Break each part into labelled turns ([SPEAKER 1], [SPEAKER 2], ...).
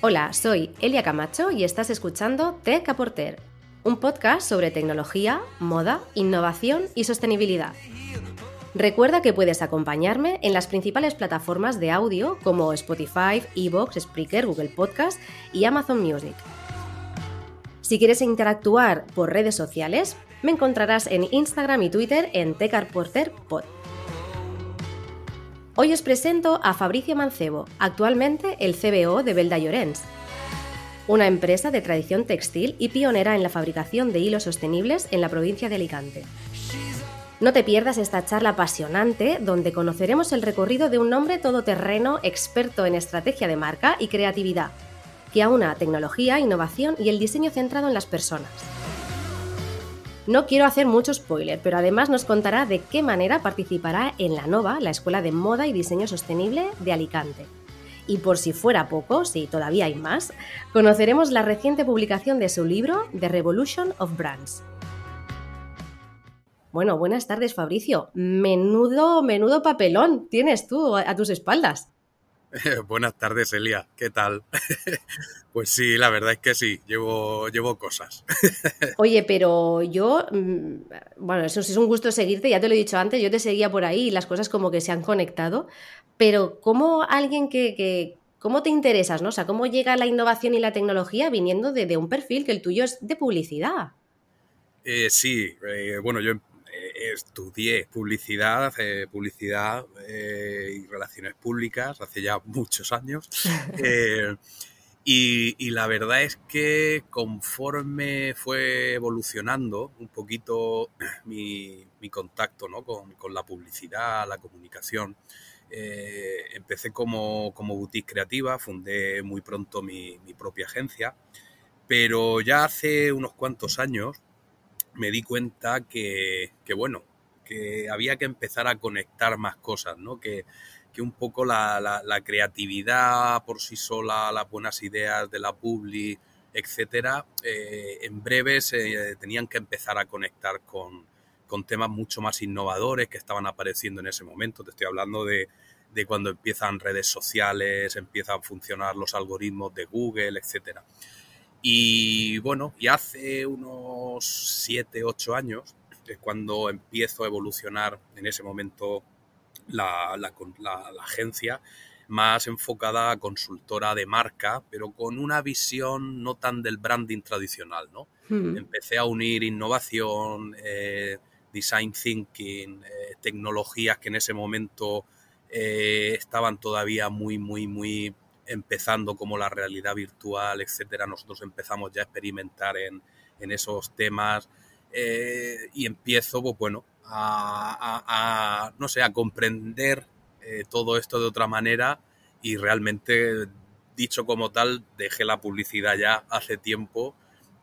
[SPEAKER 1] Hola, soy Elia Camacho y estás escuchando Tech Aporter, un podcast sobre tecnología, moda, innovación y sostenibilidad. Recuerda que puedes acompañarme en las principales plataformas de audio como Spotify, Evox, Spreaker, Google Podcast y Amazon Music. Si quieres interactuar por redes sociales, me encontrarás en Instagram y Twitter en TechAporterPod. Hoy os presento a Fabricio Mancebo, actualmente el CBO de Belda Llorens, una empresa de tradición textil y pionera en la fabricación de hilos sostenibles en la provincia de Alicante. No te pierdas esta charla apasionante donde conoceremos el recorrido de un hombre todoterreno experto en estrategia de marca y creatividad, que aúna tecnología, innovación y el diseño centrado en las personas. No quiero hacer mucho spoiler, pero además nos contará de qué manera participará en la NOVA, la Escuela de Moda y Diseño Sostenible de Alicante. Y por si fuera poco, si todavía hay más, conoceremos la reciente publicación de su libro The Revolution of Brands. Bueno, buenas tardes, Fabricio. Menudo, menudo papelón tienes tú a, tus espaldas.
[SPEAKER 2] buenas tardes, Elia. ¿Qué tal? pues sí, la verdad es que sí, llevo, llevo cosas.
[SPEAKER 1] Oye, pero yo, mm, bueno, eso sí es un gusto seguirte, ya te lo he dicho antes, yo te seguía por ahí y las cosas como que se han conectado, pero ¿cómo alguien que, ¿Cómo te interesas, no? O sea, ¿cómo llega la innovación y la tecnología viniendo de, un perfil que el tuyo es de publicidad?
[SPEAKER 2] Eh, sí, eh, bueno, yo estudié publicidad, eh, publicidad eh, y relaciones públicas hace ya muchos años. Eh, y, la verdad es que conforme fue evolucionando un poquito mi, contacto con, la publicidad, la comunicación, empecé como, como, boutique creativa, fundé muy pronto mi, mi propia agencia, pero ya hace unos cuantos años me di cuenta que, bueno, que había que empezar a conectar más cosas, ¿no? Que, un poco la, creatividad por sí sola, las buenas ideas de la publi, etcétera, eh, en breve se tenían que empezar a conectar con, temas mucho más innovadores que estaban apareciendo en ese momento. Te estoy hablando de, de cuando empiezan redes sociales, empiezan a funcionar los algoritmos de Google, etcétera. Y bueno, y hace unos 7, 8 años es cuando empiezo a evolucionar en ese momento la, la, agencia más enfocada a consultora de marca, pero con una visión no tan del branding tradicional, ¿no? Hmm. Empecé a unir innovación, eh, design thinking, eh, tecnologías que en ese momento eh, estaban todavía muy, muy, muy empezando como la realidad virtual, etcétera, nosotros empezamos ya a experimentar en, esos temas eh, y empiezo, pues bueno, a, no sé, a comprender eh, todo esto de otra manera y realmente, dicho como tal, dejé la publicidad ya hace tiempo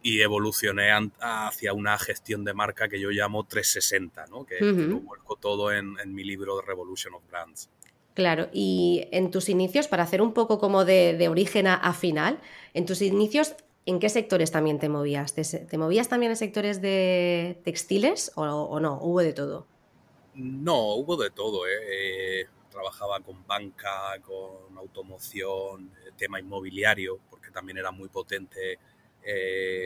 [SPEAKER 2] y evolucioné hacia una gestión de marca que yo llamo 360, ¿no? que, lo vuelco todo en, en mi libro Revolution of Brands.
[SPEAKER 1] Claro, y en tus inicios, para hacer un poco como de, origen a, final, en tus inicios, ¿en qué sectores también te movías? ¿Te, movías también en sectores de textiles o, no? ¿Hubo de todo?
[SPEAKER 2] No, hubo de todo. ¿eh? Eh, trabajaba con banca, con automoción, eh, tema inmobiliario, porque también era muy potente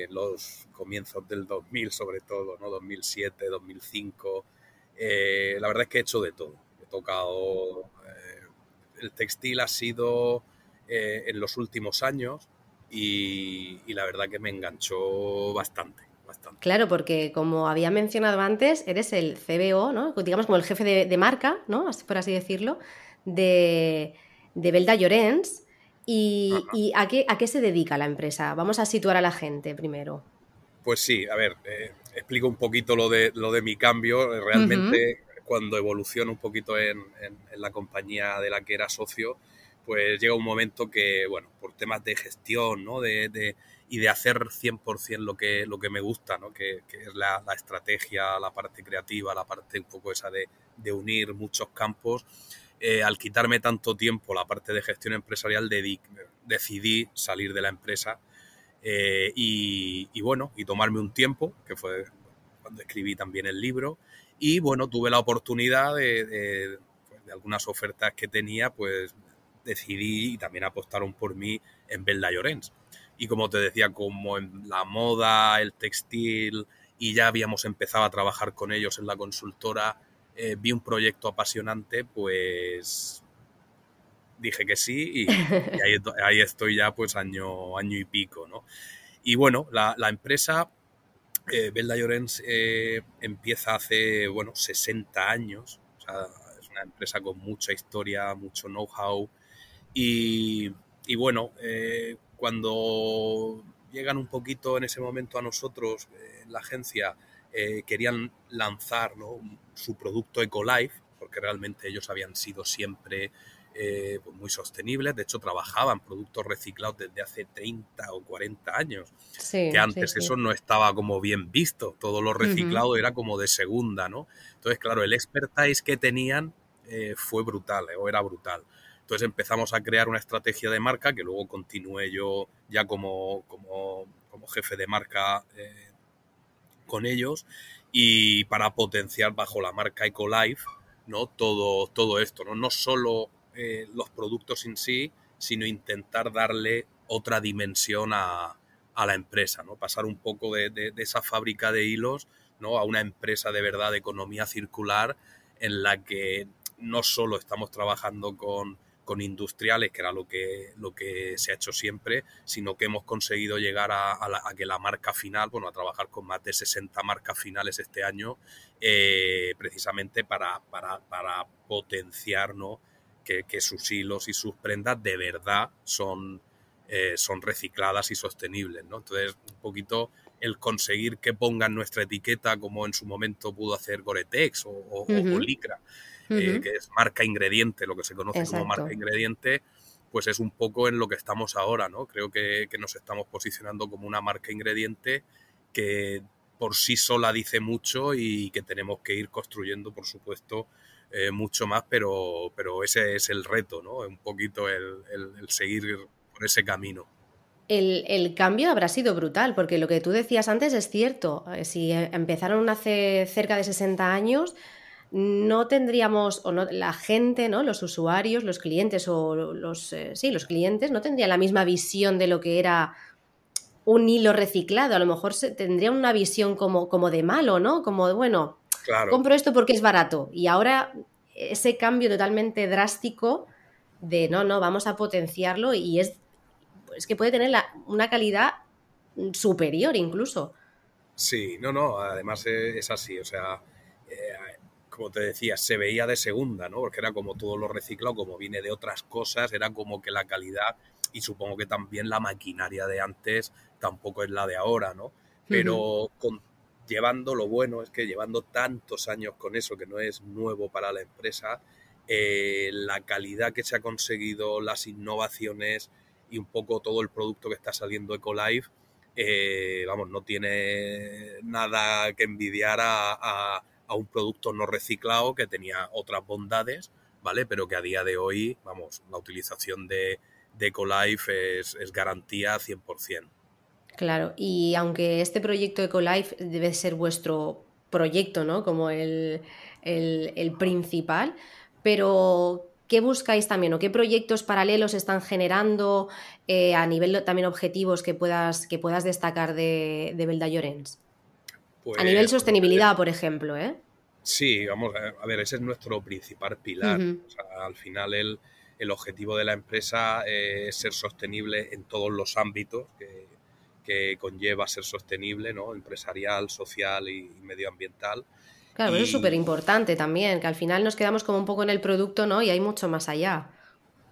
[SPEAKER 2] los comienzos del 2000 sobre todo, ¿no? 2007, 2005. la verdad es que he hecho de todo. He tocado el textil ha sido eh, en los últimos años y, la verdad que me enganchó bastante. Bastante.
[SPEAKER 1] Claro, porque como había mencionado antes, eres el CBO, ¿no? digamos como el jefe de, marca, ¿no? por así decirlo, de, de Belda Llorens. ¿Y, a, qué, a, qué, se dedica la empresa? Vamos a situar a la gente primero.
[SPEAKER 2] Pues sí, a ver, eh, explico un poquito lo de, lo de mi cambio. Realmente cuando evoluciona un poquito en, la compañía de la que era socio, pues llega un momento que, bueno, por temas de gestión, ¿no? De, y de hacer 100% lo que, lo que me gusta, ¿no? Que, es la, estrategia, la parte creativa, la parte un poco esa de, unir muchos campos. Eh, al quitarme tanto tiempo la parte de gestión empresarial, decidí salir de la empresa eh, y, y, bueno, y tomarme un tiempo, que fue cuando escribí también el libro, y bueno, tuve la oportunidad de, algunas ofertas que tenía, pues decidí y también apostaron por mí en Belda Llorens. Y como te decía, como en la moda, el textil, y ya habíamos empezado a trabajar con ellos en la consultora, eh, vi un proyecto apasionante, pues dije que sí y, ahí, estoy ya pues año, año y pico, ¿no? Y bueno, la, empresa eh, Belda Llorens eh, empieza hace, bueno, 60 años, o sea, es una empresa con mucha historia, mucho know-how. Y, y, bueno, eh, cuando llegan un poquito en ese momento a nosotros, la agencia, querían lanzar su producto EcoLife, porque realmente ellos habían sido siempre eh, pues muy sostenibles. De hecho, trabajaban productos reciclados desde hace 30 o 40 años. que antes eso no estaba como bien visto. Todo lo reciclado era como de segunda, ¿no? Entonces, claro, el expertise que tenían eh, fue brutal, eh, o era brutal. Entonces empezamos a crear una estrategia de marca que luego continué yo ya como, como, como jefe de marca con ellos y para potenciar bajo la marca EcoLife ¿no? todo, todo esto, ¿no? no solo eh, los productos en sí, sino intentar darle otra dimensión a, la empresa, ¿no? Pasar un poco de, esa fábrica de hilos, ¿no? A una empresa de verdad de economía circular en la que no solo estamos trabajando con, industriales, que era lo que, lo que se ha hecho siempre, sino que hemos conseguido llegar a, que la marca final, bueno, a trabajar con más de 60 marcas finales este año, eh, precisamente para, para, para potenciar ¿no? Que, sus hilos y sus prendas de verdad son, eh, son recicladas y sostenibles. ¿no? Entonces, un poquito el conseguir que pongan nuestra etiqueta como en su momento pudo hacer Goretex o, o, Licra, eh, que es marca ingrediente, lo que se conoce como marca ingrediente, pues es un poco en lo que estamos ahora, ¿no? Creo que, que, nos estamos posicionando como una marca ingrediente que por sí sola dice mucho y que tenemos que ir construyendo, por supuesto, eh, mucho más, pero, pero ese es el reto, ¿no? Un poquito el, seguir por ese camino.
[SPEAKER 1] El, cambio habrá sido brutal, porque lo que tú decías antes es cierto. Eh, si eh, empezaron hace cerca de 60 años, no tendríamos, o no, la gente, ¿no? Los usuarios, los clientes, o los sí, los clientes, no tendrían la misma visión de lo que era un hilo reciclado. A lo mejor se, tendrían una visión como, como de malo, ¿no? Como, bueno, Compro esto porque es barato. Y ahora ese cambio totalmente drástico de no, no, vamos a potenciarlo y es, es que puede tener una calidad superior incluso.
[SPEAKER 2] Sí, no, no, además es, así, o sea, eh, como te decía, se veía de segunda, ¿no? Porque era como todo lo reciclado, como viene de otras cosas, era como que la calidad y supongo que también la maquinaria de antes tampoco es la de ahora, ¿no? Pero con llevando lo bueno es que llevando tantos años con eso, que no es nuevo para la empresa, eh, la calidad que se ha conseguido, las innovaciones y un poco todo el producto que está saliendo Ecolife, eh, vamos, no tiene nada que envidiar a, un producto no reciclado que tenía otras bondades, ¿vale? Pero que a día de hoy, vamos, la utilización de, de Ecolife es, es garantía 100%.
[SPEAKER 1] Claro, y aunque este proyecto EcoLife debe ser vuestro proyecto, ¿no? Como el, principal, pero ¿qué buscáis también o qué proyectos paralelos están generando eh, a nivel también objetivos que puedas, que puedas destacar de, de Belda Llorens? a nivel pues, sostenibilidad, por ejemplo, ¿eh?
[SPEAKER 2] Sí, vamos, a ver, ese es nuestro principal pilar. al final el, el, objetivo de la empresa es ser sostenible en todos los ámbitos que, que conlleva ser sostenible, ¿no? empresarial, social y medioambiental.
[SPEAKER 1] Claro, eso es súper importante también, que al final nos quedamos como un poco en el producto, ¿no? Y hay mucho más allá.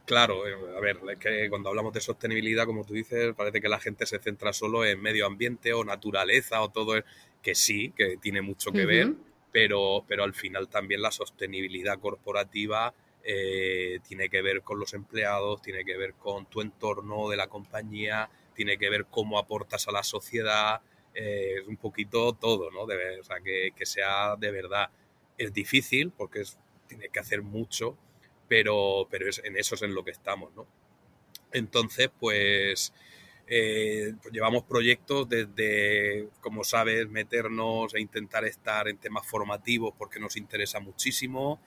[SPEAKER 2] Claro, eh, a ver, es que cuando hablamos de sostenibilidad, como tú dices, parece que la gente se centra solo en medio ambiente o naturaleza o todo, que sí, que tiene mucho que ver, pero, pero al final también la sostenibilidad corporativa eh, tiene que ver con los empleados, tiene que ver con tu entorno de la compañía, tiene que ver cómo aportas a la sociedad, eh, es un poquito todo, ¿no? o sea, que, sea de verdad. Es difícil porque es, tiene que hacer mucho, pero, pero es, en eso es en lo que estamos, ¿no? Entonces, pues, eh, pues llevamos proyectos desde, como sabes, meternos e intentar estar en temas formativos porque nos interesa muchísimo.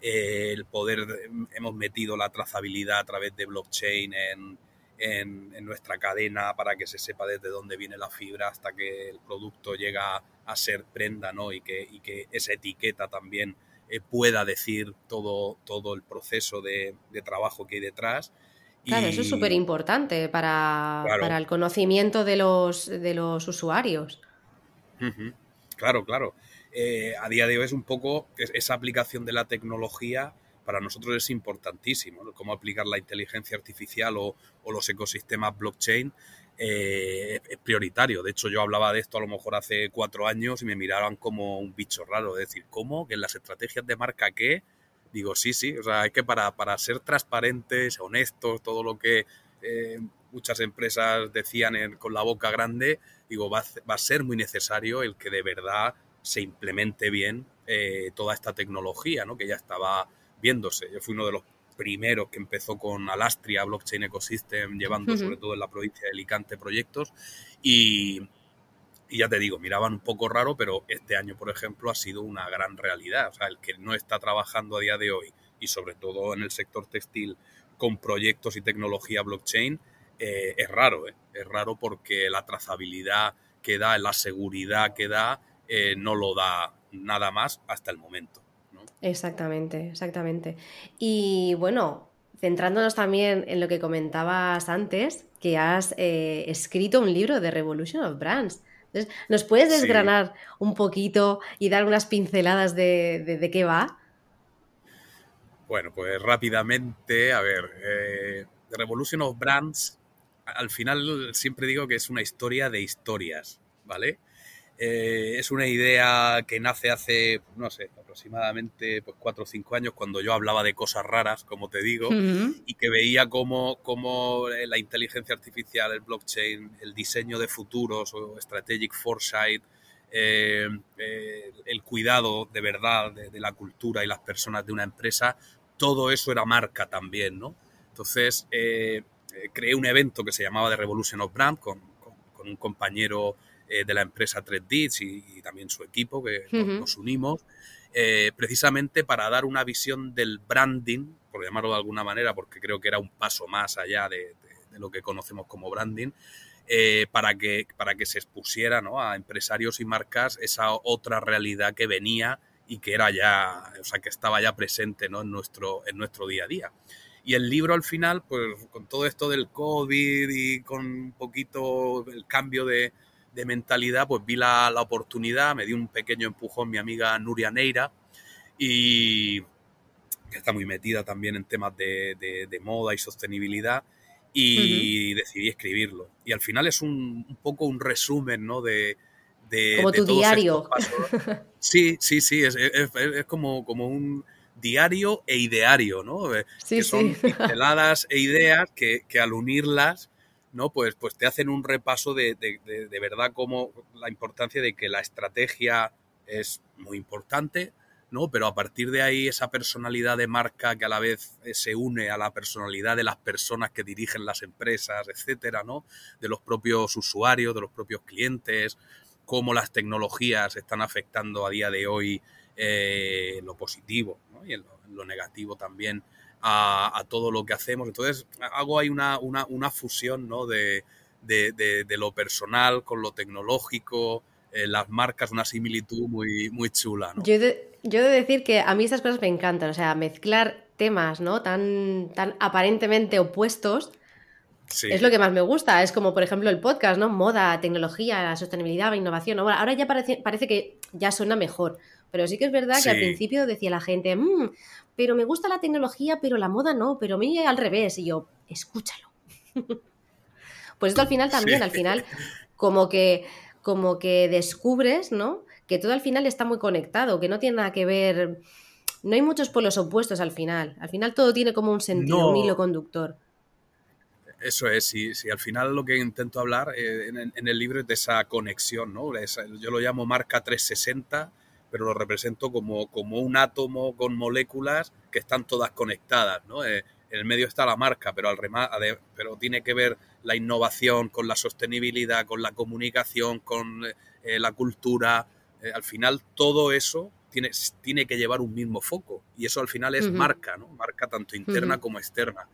[SPEAKER 2] Eh, el poder, hemos metido la trazabilidad a través de blockchain en, en, nuestra cadena para que se sepa desde dónde viene la fibra hasta que el producto llega a ser prenda, ¿no? Y que, y que esa etiqueta también eh, pueda decir todo, todo el proceso de, trabajo que hay detrás.
[SPEAKER 1] Claro, eso es súper importante para, para, el conocimiento de los, de los usuarios.
[SPEAKER 2] Claro, claro. Eh, a día de hoy es un poco esa aplicación de la tecnología para nosotros es importantísimo, cómo aplicar la inteligencia artificial o, los ecosistemas blockchain eh, es prioritario. De hecho, yo hablaba de esto a lo mejor hace cuatro años y me miraban como un bicho raro, es decir, ¿cómo? ¿Que en las estrategias de marca qué? Digo, sí, sí, o sea, es que para, ser transparentes, honestos, todo lo que eh, muchas empresas decían con la boca grande, digo, va a, ser muy necesario el que de verdad se implemente bien eh, toda esta tecnología, ¿no? que ya estaba viéndose. Yo fui uno de los primeros que empezó con Alastria Blockchain Ecosystem, llevando sobre todo en la provincia de Alicante proyectos. Y, ya te digo, miraban un poco raro, pero este año, por ejemplo, ha sido una gran realidad. O sea, el que no está trabajando a día de hoy y sobre todo en el sector textil con proyectos y tecnología blockchain eh, es raro. ¿eh? Es raro porque la trazabilidad que da, la seguridad que da, eh, no lo da nada más hasta el momento.
[SPEAKER 1] Exactamente, exactamente. Y bueno, centrándonos también en lo que comentabas antes, que has eh, escrito un libro de Revolution of Brands. Entonces, ¿nos puedes desgranar un poquito y dar unas pinceladas de, qué va?
[SPEAKER 2] Bueno, pues rápidamente, a ver, eh, Revolution of Brands, al final siempre digo que es una historia de historias, ¿vale? Eh, es una idea que nace hace, no sé, aproximadamente pues, cuatro o cinco años, cuando yo hablaba de cosas raras, como te digo, y que veía cómo, cómo, eh, la inteligencia artificial, el blockchain, el diseño de futuros o strategic foresight, eh, el cuidado de verdad de, la cultura y las personas de una empresa, todo eso era marca también, ¿no? Entonces, creé un evento que se llamaba The Revolution of Brand con, con un compañero eh, de la empresa 3D y, también su equipo, que nos, unimos, eh, precisamente para dar una visión del branding, por llamarlo de alguna manera, porque creo que era un paso más allá de, lo que conocemos como branding, eh, para, que, para que se expusiera a empresarios y marcas esa otra realidad que venía y que era ya, o sea, que estaba ya presente ¿no? en, nuestro, en nuestro día a día. Y el libro al final, pues con todo esto del COVID y con un poquito el cambio de, de mentalidad, pues vi la, oportunidad, me dio un pequeño empujón mi amiga Nuria Neira y que está muy metida también en temas de, moda y sostenibilidad y decidí escribirlo. Y al final es un, poco un resumen, ¿no? De,
[SPEAKER 1] como tu diario.
[SPEAKER 2] Sí, sí, sí, es, como, como un diario e ideario, ¿no? Eh, que son pinceladas e ideas que, que al unirlas ¿no? Pues, pues te hacen un repaso de, de, verdad como la importancia de que la estrategia es muy importante, ¿no? Pero a partir de ahí esa personalidad de marca que a la vez eh, se une a la personalidad de las personas que dirigen las empresas, etcétera, ¿no? De los propios usuarios, de los propios clientes, cómo las tecnologías están afectando a día de hoy eh, lo positivo y lo negativo también a, todo lo que hacemos. Entonces hago ahí una, una, fusión ¿no? de, de, lo personal con lo tecnológico, eh, las marcas, una similitud muy, muy chula. ¿no?
[SPEAKER 1] Yo, de, yo de decir que a mí estas cosas me encantan, o sea, mezclar temas ¿no? tan, tan aparentemente opuestos. Es lo que más me gusta. Es como, por ejemplo, el podcast, ¿no? Moda, tecnología, sostenibilidad, innovación. Ahora ya parece, parece que ya suena mejor. Pero sí que es verdad que al principio decía la gente, mm, pero me gusta la tecnología, pero la moda no, pero a mí al revés. Y yo, escúchalo. pues esto al final también, al final, como que, como que descubres, ¿no? Que todo al final está muy conectado, que no tiene nada que ver. No hay muchos polos opuestos al final. Al final todo tiene como un sentido, un hilo conductor.
[SPEAKER 2] Eso es, si, al final lo que intento hablar eh, en, el libro es de esa conexión, ¿no? yo lo llamo marca 360 pero lo represento como, como un átomo con moléculas que están todas conectadas, ¿no? Eh, en el medio está la marca, pero, al pero tiene que ver la innovación con la sostenibilidad, con la comunicación, con eh, la cultura. Eh, al final todo eso tiene, tiene que llevar un mismo foco y eso al final es marca, ¿no? Marca tanto interna como externa.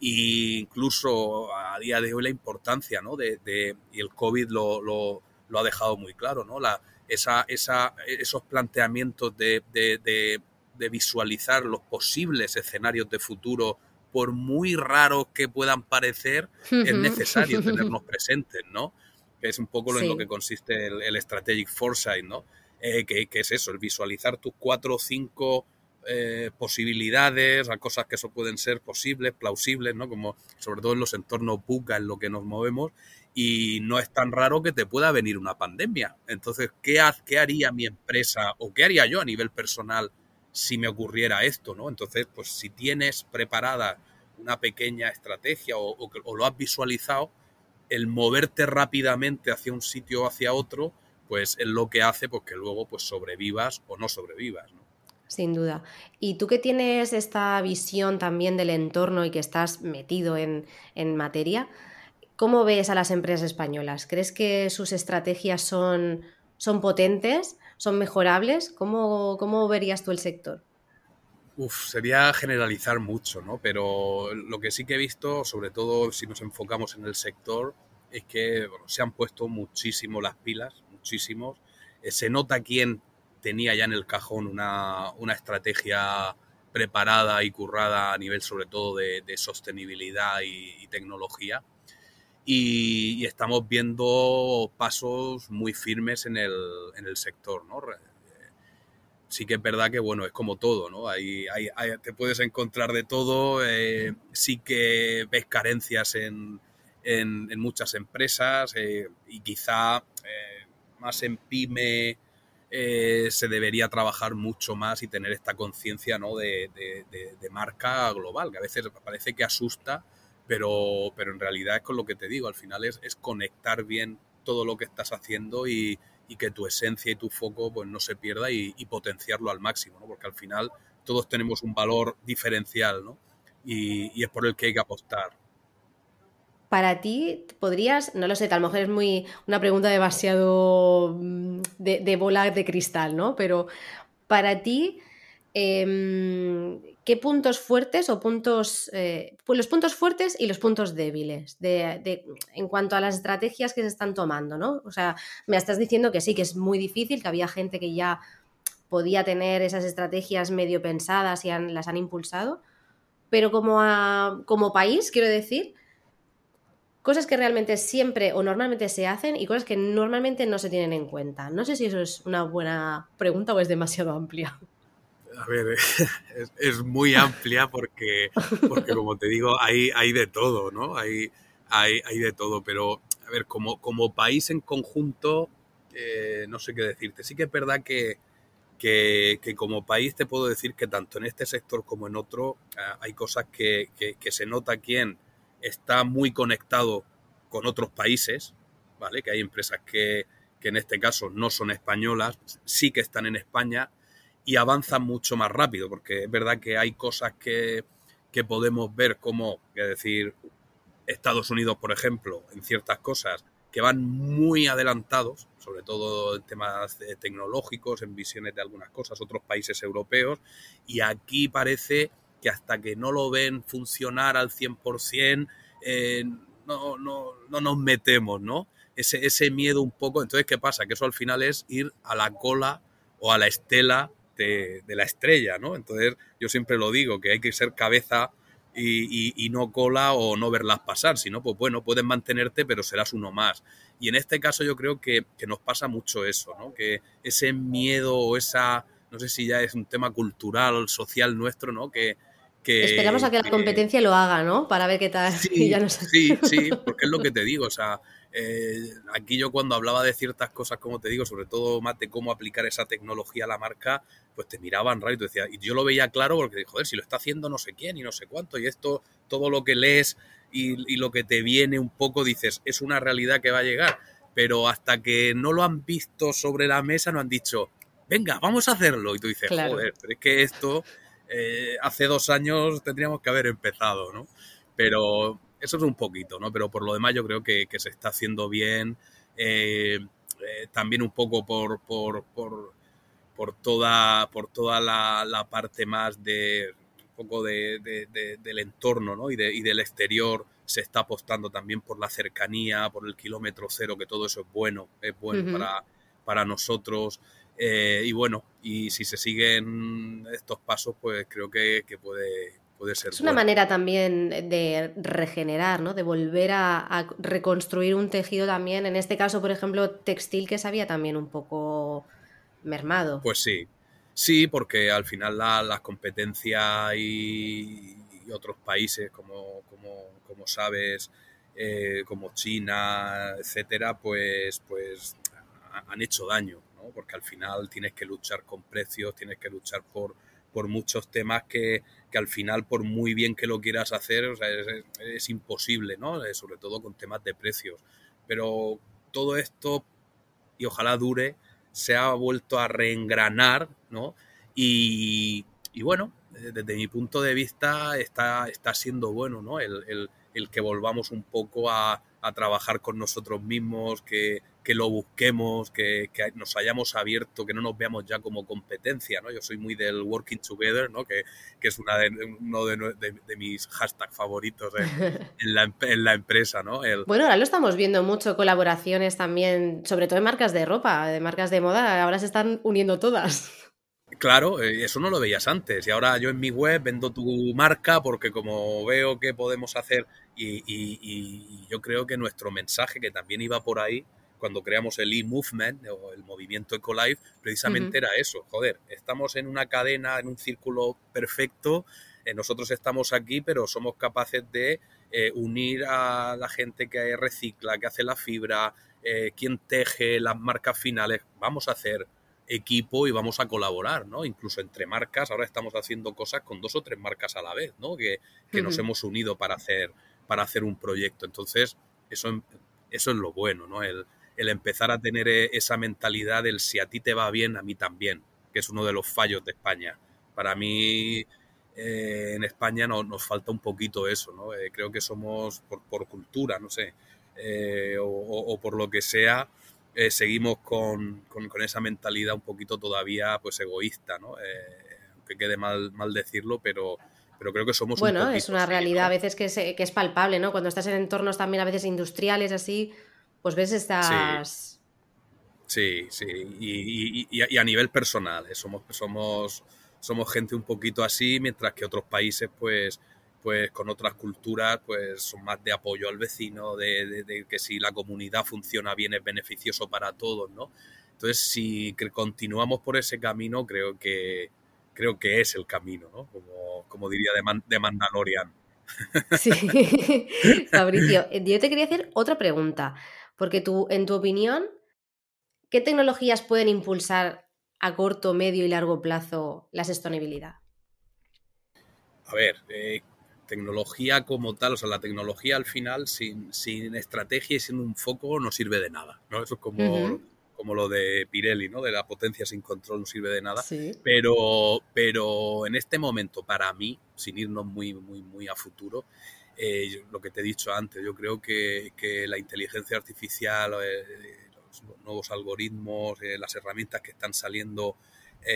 [SPEAKER 2] e incluso a día de hoy la importancia, ¿no? De, y el COVID lo, lo, lo, ha dejado muy claro, ¿no? La, esa, esa, esos planteamientos de, de, visualizar los posibles escenarios de futuro, por muy raros que puedan parecer, es necesario tenernos presentes, ¿no? Que es un poco en lo que consiste el, Strategic Foresight, ¿no? Eh, que, que, es eso, el visualizar tus cuatro o cinco eh, posibilidades, a cosas que eso pueden ser posibles, plausibles, ¿no? Como sobre todo en los entornos buca en lo que nos movemos y no es tan raro que te pueda venir una pandemia. Entonces, ¿qué, qué haría mi empresa o qué haría yo a nivel personal si me ocurriera esto, ¿no? Entonces, pues si tienes preparada una pequeña estrategia o, o lo has visualizado, el moverte rápidamente hacia un sitio o hacia otro, pues es lo que hace pues, que luego pues sobrevivas o no sobrevivas.
[SPEAKER 1] Sin duda. Y tú que tienes esta visión también del entorno y que estás metido en, materia, ¿cómo ves a las empresas españolas? ¿Crees que sus estrategias son, son potentes? ¿Son mejorables? ¿Cómo, ¿Cómo verías tú el sector?
[SPEAKER 2] Uf, sería generalizar mucho, ¿no? Pero lo que sí que he visto, sobre todo si nos enfocamos en el sector, es que se han puesto muchísimo las pilas, muchísimos. Eh, se nota quién tenía ya en el cajón una, estrategia preparada y currada a nivel sobre todo de, sostenibilidad y, tecnología. Y, estamos viendo pasos muy firmes en el, sector, ¿no? Sí que es verdad que, bueno, es como todo, ¿no? Hay, te puedes encontrar de todo, eh, sí que ves carencias en, muchas empresas eh, y quizá eh, más en pyme eh, se debería trabajar mucho más y tener esta conciencia ¿no? de, marca global, que a veces parece que asusta, pero, pero en realidad es con lo que te digo, al final es, es conectar bien todo lo que estás haciendo y, que tu esencia y tu foco pues, no se pierda y, potenciarlo al máximo, ¿no? porque al final todos tenemos un valor diferencial ¿no? y, y es por el que hay que apostar
[SPEAKER 1] para ti, podrías, no lo sé, tal lo mejor es muy una pregunta demasiado mm, de, bola de cristal, ¿no? Pero para ti, em, ¿qué puntos fuertes o puntos, eh, pues los puntos fuertes y los puntos débiles de, en cuanto a las estrategias que se están tomando, ¿no? O sea, me estás diciendo que sí, que es muy difícil, que había gente que ya podía tener esas estrategias medio pensadas y las han impulsado, pero como, como país, quiero decir, cosas que realmente siempre o normalmente se hacen y cosas que normalmente no se tienen en cuenta. No sé si eso es una buena pregunta o es demasiado amplia.
[SPEAKER 2] A ver, es, muy amplia porque, porque, como te digo, hay, hay de todo, ¿no? Hay, hay, hay de todo, pero, a ver, como, como país en conjunto, eh, no sé qué decirte. Sí que es verdad que, que, como país te puedo decir que tanto en este sector como en otro ah, hay cosas que, que se nota quién está muy conectado con otros países, ¿vale? Que hay empresas que, en este caso no son españolas, sí que están en España y avanzan mucho más rápido, porque es verdad que hay cosas que, podemos ver como, es decir, Estados Unidos, por ejemplo, en ciertas cosas que van muy adelantados, sobre todo en temas tecnológicos, en visiones de algunas cosas, otros países europeos, y aquí parece que hasta que no lo ven funcionar al 100%, eh, no, no, no nos metemos, ¿no? Ese, ese miedo un poco. Entonces, ¿qué pasa? Que eso al final es ir a la cola o a la estela de, la estrella, ¿no? Entonces, yo siempre lo digo, que hay que ser cabeza y, no cola o no verlas pasar, si no, pues bueno, puedes mantenerte, pero serás uno más. Y en este caso yo creo que, que, nos pasa mucho eso, ¿no? Que ese miedo o esa, no sé si ya es un tema cultural, social nuestro, ¿no? Que,
[SPEAKER 1] Esperamos a que la competencia lo haga, ¿no? Para ver qué tal.
[SPEAKER 2] Sí, sí, sí, porque es lo que te digo, o sea, eh, aquí yo cuando hablaba de ciertas cosas, como te digo, sobre todo más de cómo aplicar esa tecnología a la marca, pues te miraban raro y te decía, y yo lo veía claro porque, joder, si lo está haciendo no sé quién y no sé cuánto, y esto, todo lo que lees y, lo que te viene un poco, dices, es una realidad que va a llegar, pero hasta que no lo han visto sobre la mesa, no han dicho, venga, vamos a hacerlo, y tú dices, joder, pero es que esto eh, hace dos años tendríamos que haber empezado, ¿no? Pero eso es un poquito, ¿no? Pero por lo demás yo creo que, se está haciendo bien, eh, eh, también un poco por, por, por, toda, por toda la, parte más de poco del entorno ¿no? y, y, del exterior se está apostando también por la cercanía, por el kilómetro cero, que todo eso es bueno, es bueno para, para nosotros. Eh, y bueno, y si se siguen estos pasos, pues creo que, puede, puede ser.
[SPEAKER 1] Es una manera también de regenerar, ¿no? De volver a, reconstruir un tejido también, en este caso, por ejemplo, textil que se había también un poco mermado.
[SPEAKER 2] Pues sí, sí, porque al final la, las competencias y, otros países, como, como, como sabes, eh, como China, etcétera, pues, pues han hecho daño porque al final tienes que luchar con precios, tienes que luchar por, por muchos temas que, al final, por muy bien que lo quieras hacer, es, imposible, ¿no? Eh, sobre todo con temas de precios. Pero todo esto, y ojalá dure, se ha vuelto a reengranar, ¿no? Y, bueno, eh, desde mi punto de vista está, está siendo bueno, ¿no? el que volvamos un poco a, a trabajar con nosotros mismos, que, lo busquemos, que, nos hayamos abierto, que no nos veamos ya como competencia, ¿no? Yo soy muy del working together, ¿no? Que, es una de, uno de, mis hashtags favoritos en, la, empresa, ¿no?
[SPEAKER 1] Bueno, ahora lo estamos viendo mucho, colaboraciones también, sobre todo en marcas de ropa, de marcas de moda, ahora se están uniendo todas.
[SPEAKER 2] Claro, eh, eso no lo veías antes. Y ahora yo en mi web vendo tu marca porque como veo que podemos hacer y, yo creo que nuestro mensaje, que también iba por ahí, cuando creamos el e-movement o el movimiento Ecolife, precisamente era eso. Joder, estamos en una cadena, en un círculo perfecto. Eh, nosotros estamos aquí, pero somos capaces de eh, unir a la gente que recicla, que hace la fibra, quien teje las marcas finales. Vamos a hacer equipo y vamos a colaborar, ¿no? Incluso entre marcas, ahora estamos haciendo cosas con dos o tres marcas a la vez, ¿no? Que, nos hemos unido para hacer, para hacer un proyecto. Entonces, eso, eso es lo bueno, ¿no? El, empezar a tener e, esa mentalidad del si a ti te va bien, a mí también, que es uno de los fallos de España. Para mí, eh, en España no, nos falta un poquito eso, ¿no? Eh, creo que somos, por, cultura, no sé, eh, o, por lo que sea, eh, seguimos con, esa mentalidad un poquito todavía pues egoísta, ¿no? Eh, que quede mal, mal decirlo, pero, pero creo que somos
[SPEAKER 1] bueno, es una realidad a veces que es, que es palpable, ¿no? Cuando estás en entornos también a veces industriales así, pues ves estas...
[SPEAKER 2] Sí, sí, Y, a nivel personal, eh, somos, somos, somos gente un poquito así, mientras que otros países pues pues con otras culturas pues son más de apoyo al vecino, de, que si la comunidad funciona bien es beneficioso para todos, ¿no? Entonces, si continuamos por ese camino, creo que creo que es el camino, ¿no? Como, diría de, de Mandalorian.
[SPEAKER 1] Sí, Fabricio, eh, yo te quería hacer otra pregunta, porque tú, en tu opinión, ¿qué tecnologías pueden impulsar a corto, medio y largo plazo la sostenibilidad?
[SPEAKER 2] A ver, eh, tecnología como tal, o sea, la tecnología al final sin, sin estrategia y sin un foco no sirve de nada, ¿no? Eso es como, como lo de Pirelli, ¿no? De la potencia sin control no sirve de nada. Pero, pero en este momento, para mí, sin irnos muy, muy, muy a futuro, eh, lo que te he dicho antes, yo creo que, que la inteligencia artificial, eh, los, nuevos algoritmos, eh, las herramientas que están saliendo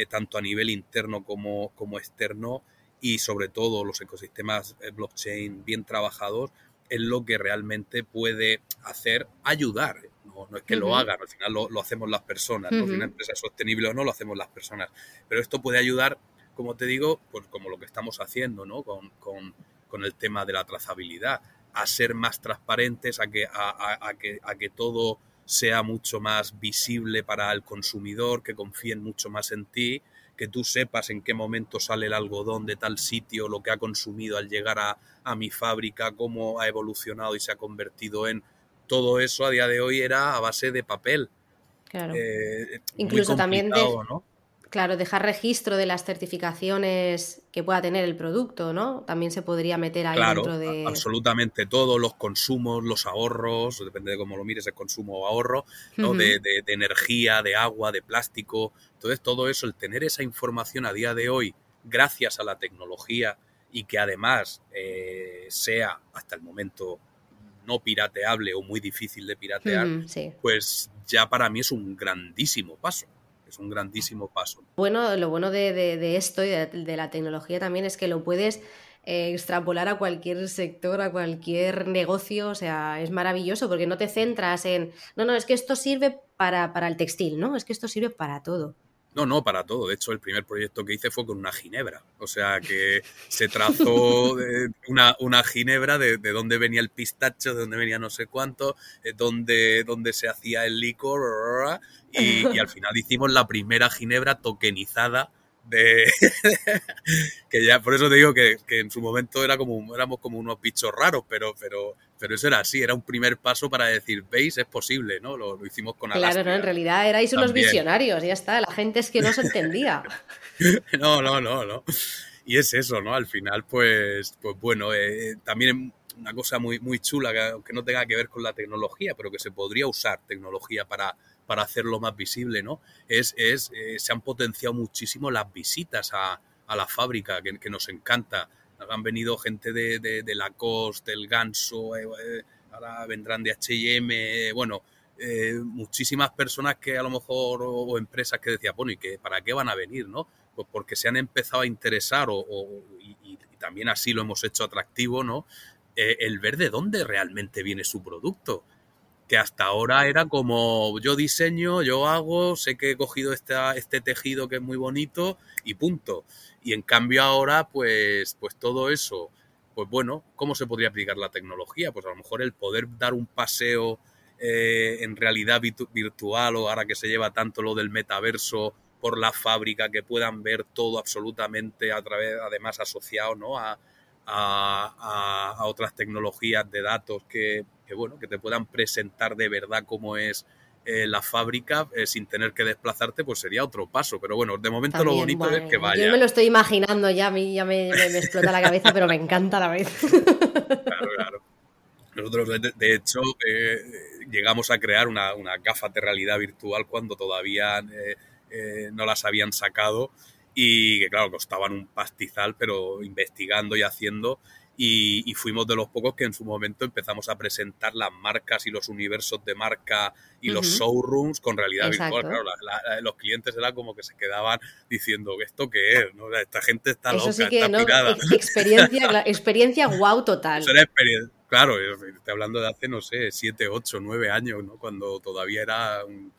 [SPEAKER 2] tanto a nivel interno como, como externo, y sobre todo los ecosistemas eh, blockchain bien trabajados es lo que realmente puede hacer ayudar. No, es que lo hagan, al final lo, hacemos las personas. Si una empresa es sostenible o no, lo hacemos las personas. Pero esto puede ayudar, como te digo, pues como lo que estamos haciendo ¿no? con, con, con el tema de la trazabilidad, a ser más transparentes, a que, a, a, que, a que todo sea mucho más visible para el consumidor, que confíen mucho más en ti que tú sepas en qué momento sale el algodón de tal sitio, lo que ha consumido al llegar a, mi fábrica, cómo ha evolucionado y se ha convertido en... Todo eso a día de hoy era a base de papel.
[SPEAKER 1] Claro. Eh, Incluso también de, ¿no? Claro, dejar registro de las certificaciones que pueda tener el producto, ¿no? También se podría meter ahí dentro de.
[SPEAKER 2] Absolutamente todo, los consumos, los ahorros, depende de cómo lo mires, el consumo o ahorro, ¿no? de, energía, de agua, de plástico. Entonces, todo eso, el tener esa información a día de hoy, gracias a la tecnología y que además eh, sea hasta el momento no pirateable o muy difícil de piratear, pues ya para mí es un grandísimo paso es un grandísimo paso.
[SPEAKER 1] Bueno, lo bueno de, esto y de, la tecnología también es que lo puedes eh, extrapolar a cualquier sector, a cualquier negocio, o sea, es maravilloso porque no te centras en, no, no, es que esto sirve para, para el textil, ¿no? Es que esto sirve para todo.
[SPEAKER 2] No, no, para todo. De hecho, el primer proyecto que hice fue con una ginebra. O sea, que se trazó una, una ginebra de, de, dónde venía el pistacho, de dónde venía no sé cuánto, de eh, dónde, dónde se hacía el licor. Y, y al final hicimos la primera ginebra tokenizada de que ya por eso te digo que, que, en su momento era como éramos como unos bichos raros pero pero pero eso era así era un primer paso para decir veis es posible no lo, lo hicimos con
[SPEAKER 1] claro no en realidad erais unos visionarios ya está la gente es que no se entendía.
[SPEAKER 2] No no no no. Y es eso no al final pues pues bueno eh, también una cosa muy muy chula que, que no tenga que ver con la tecnología pero que se podría usar tecnología para para hacerlo más visible, ¿no? Es, es eh, se han potenciado muchísimo las visitas a, a la fábrica, que, nos encanta. Han venido gente de, de, de Lacoste, del Ganso, eh, eh ahora vendrán de H&M, bueno, muchísimas personas que a lo mejor, o, empresas que decían, bueno, ¿y que, para qué van a venir, no? Pues porque se han empezado a interesar o, y, y, también así lo hemos hecho atractivo, ¿no? El ver de dónde realmente viene su producto que hasta ahora era como yo diseño, yo hago, sé que he cogido esta, este tejido que es muy bonito y punto. Y en cambio ahora, pues, pues todo eso, pues bueno, ¿cómo se podría aplicar la tecnología? Pues a lo mejor el poder dar un paseo eh, en realidad virtual o ahora que se lleva tanto lo del metaverso por la fábrica, que puedan ver todo absolutamente a través, además asociado ¿no? a, a, a, otras tecnologías de datos que, que, bueno, que te puedan presentar de verdad cómo es eh, la fábrica eh, sin tener que desplazarte, pues sería otro paso. Pero bueno, de momento
[SPEAKER 1] También,
[SPEAKER 2] lo bonito
[SPEAKER 1] bueno,
[SPEAKER 2] es que vaya.
[SPEAKER 1] Yo me lo estoy imaginando ya, a mí ya me, me, me explota la cabeza, pero me encanta a la vez.
[SPEAKER 2] Claro, claro. Nosotros, de, de hecho, eh, llegamos a crear una, una, gafas de realidad virtual cuando todavía no las habían sacado y que, claro, costaban un pastizal, pero investigando y haciendo y, y, fuimos de los pocos que en su momento empezamos a presentar las marcas y los universos de marca y uh -huh. los showrooms con realidad Exacto. virtual. Claro, la, la, los clientes era como que se quedaban diciendo, ¿esto qué es? ¿No? Esta gente está
[SPEAKER 1] Eso
[SPEAKER 2] loca,
[SPEAKER 1] sí que,
[SPEAKER 2] está
[SPEAKER 1] ¿no?
[SPEAKER 2] pirada.
[SPEAKER 1] Experiencia, experiencia wow total.
[SPEAKER 2] Eso era experiencia. Claro, estoy hablando de hace, no sé, siete, ocho, nueve años, ¿no? Cuando todavía era un...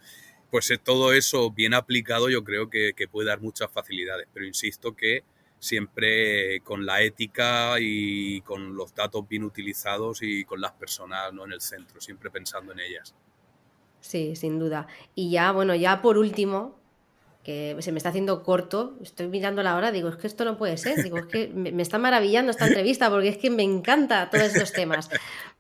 [SPEAKER 2] Pues eh, todo eso bien aplicado yo creo que, que puede dar muchas facilidades, pero insisto que siempre con la ética y con los datos bien utilizados y con las personas ¿no? en el centro, siempre pensando en ellas.
[SPEAKER 1] Sí, sin duda. Y ya, bueno, ya por último, que se me está haciendo corto, estoy mirando la hora, digo, es que esto no puede ser, digo, es que me, está maravillando esta entrevista porque es que me encanta todos estos temas.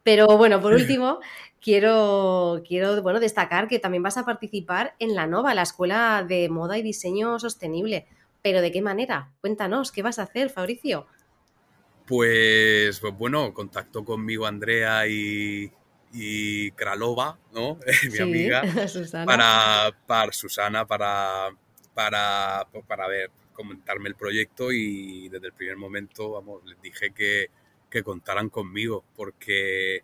[SPEAKER 1] Pero bueno, por último, quiero, quiero bueno, destacar que también vas a participar en la NOVA, la Escuela de Moda y Diseño Sostenible. Pero ¿de qué manera? Cuéntanos, ¿qué vas a hacer, Fabricio?
[SPEAKER 2] Pues, pues bueno, contactó conmigo Andrea y, y Kralova, ¿no? Mi
[SPEAKER 1] sí,
[SPEAKER 2] amiga.
[SPEAKER 1] Susana.
[SPEAKER 2] Para, para Susana, para, para, para ver, comentarme el proyecto y desde el primer momento, vamos, les dije que, que contaran conmigo, porque,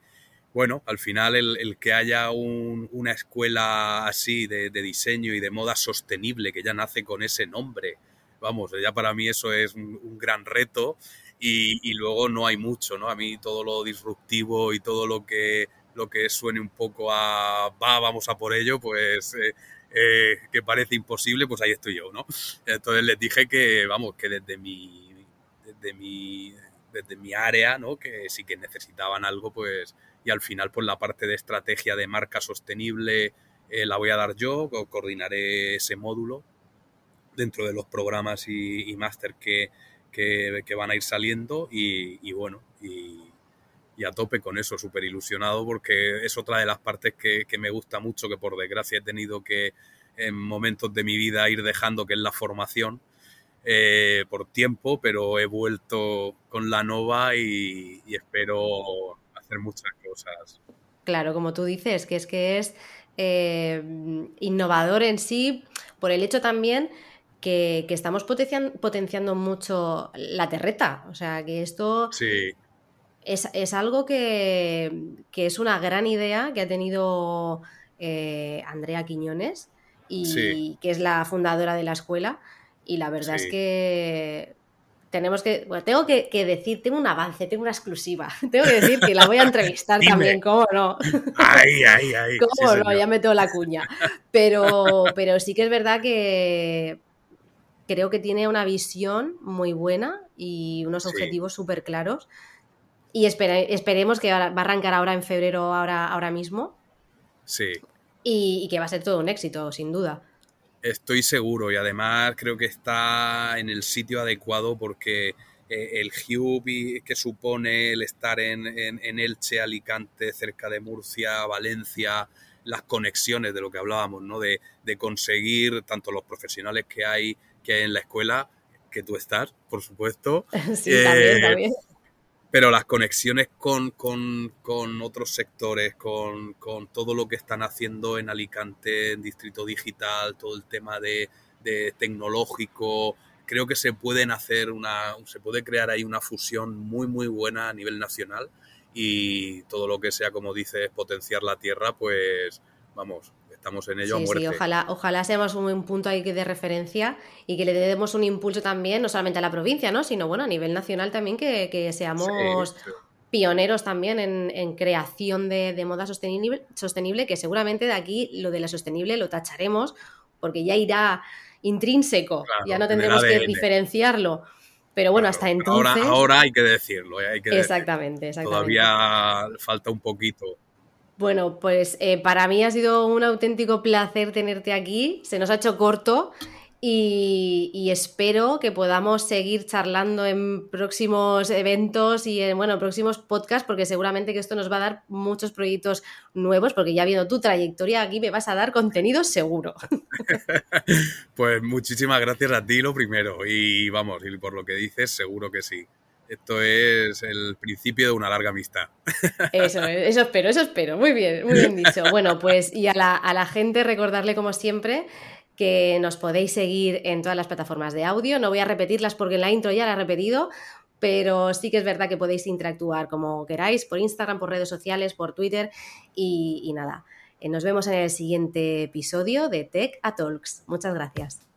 [SPEAKER 2] bueno, al final el, el que haya un, una escuela así de, de diseño y de moda sostenible, que ya nace con ese nombre, vamos, ya para mí eso es un, gran reto y, y, luego no hay mucho, ¿no? A mí todo lo disruptivo y todo lo que, lo que suene un poco a, va, vamos a por ello, pues eh, eh, que parece imposible, pues ahí estoy yo, ¿no? Entonces les dije que, vamos, que desde mi, desde mi, desde mi área, ¿no? Que sí que necesitaban algo, pues, y al final, pues la parte de estrategia de marca sostenible eh, la voy a dar yo, coordinaré ese módulo dentro de los programas y, máster que, que, van a ir saliendo y, bueno, y, a tope con eso, súper ilusionado porque es otra de las partes que, que, me gusta mucho, que por desgracia he tenido que en momentos de mi vida ir dejando, que es la formación, eh, por tiempo, pero he vuelto con la nova y, y, espero hacer muchas cosas.
[SPEAKER 1] Claro, como tú dices, que es que es eh, innovador en sí, por el hecho también que, que estamos potenciando, potenciando, mucho la terreta. O sea, que esto
[SPEAKER 2] sí.
[SPEAKER 1] es, es, algo que, que, es una gran idea que ha tenido eh, Andrea Quiñones y que es la fundadora de la escuela. Y la verdad es que tenemos que, bueno, tengo que, decir, tengo un avance, tengo una exclusiva. Tengo que decir que la voy a entrevistar también, ¿cómo no?
[SPEAKER 2] Ay, ay, ay.
[SPEAKER 1] ¿Cómo no? Ya meto la cuña. Pero, pero sí que es verdad que creo que tiene una visión muy buena y unos objetivos súper claros. Y esperemos que va a arrancar ahora en febrero, ahora, ahora mismo.
[SPEAKER 2] Sí.
[SPEAKER 1] y que va a ser todo un éxito, sin duda.
[SPEAKER 2] Estoy seguro y además creo que está en el sitio adecuado porque eh, el Hub que supone el estar en, Elche, Alicante, cerca de Murcia, Valencia, las conexiones de lo que hablábamos, ¿no? De, conseguir tanto los profesionales que hay, que en la escuela, que tú estás, por supuesto.
[SPEAKER 1] Sí, eh, también
[SPEAKER 2] pero las conexiones con, otros sectores, con, todo lo que están haciendo en Alicante, en Distrito Digital, todo el tema de, tecnológico, creo que se pueden hacer una, se puede crear ahí una fusión muy muy buena a nivel nacional y todo lo que sea, como dices, potenciar la tierra, pues vamos, estamos en ello a muerte.
[SPEAKER 1] Sí, ojalá, ojalá seamos un punto ahí de referencia y que le demos un impulso también, no solamente a la provincia, ¿no? sino bueno, a nivel nacional también, que, seamos pioneros también en, creación de, moda sostenible, sostenible, que seguramente de aquí lo de la sostenible lo tacharemos, porque ya irá intrínseco, ya no tendremos que diferenciarlo. Pero bueno, hasta entonces.
[SPEAKER 2] Ahora, hay que decirlo. Hay que
[SPEAKER 1] exactamente, exactamente.
[SPEAKER 2] Todavía falta un poquito.
[SPEAKER 1] Bueno, pues eh, para mí ha sido un auténtico placer tenerte aquí. Se nos ha hecho corto y, espero que podamos seguir charlando en próximos eventos y en bueno, próximos podcasts, porque seguramente que esto nos va a dar muchos proyectos nuevos, porque ya viendo tu trayectoria aquí me vas a dar contenido seguro.
[SPEAKER 2] pues muchísimas gracias a ti lo primero y vamos, y por lo que dices, seguro que sí. Esto es el principio de una larga amistad.
[SPEAKER 1] Eso, eso espero, eso espero. Muy bien, muy bien dicho. Bueno, pues y a la, a la gente recordarle como siempre que nos podéis seguir en todas las plataformas de audio. No voy a repetirlas porque en la intro ya la he repetido, pero sí que es verdad que podéis interactuar como queráis, por Instagram, por redes sociales, por Twitter y, y nada. Eh, nos vemos en el siguiente episodio de Tech a Talks. Muchas gracias.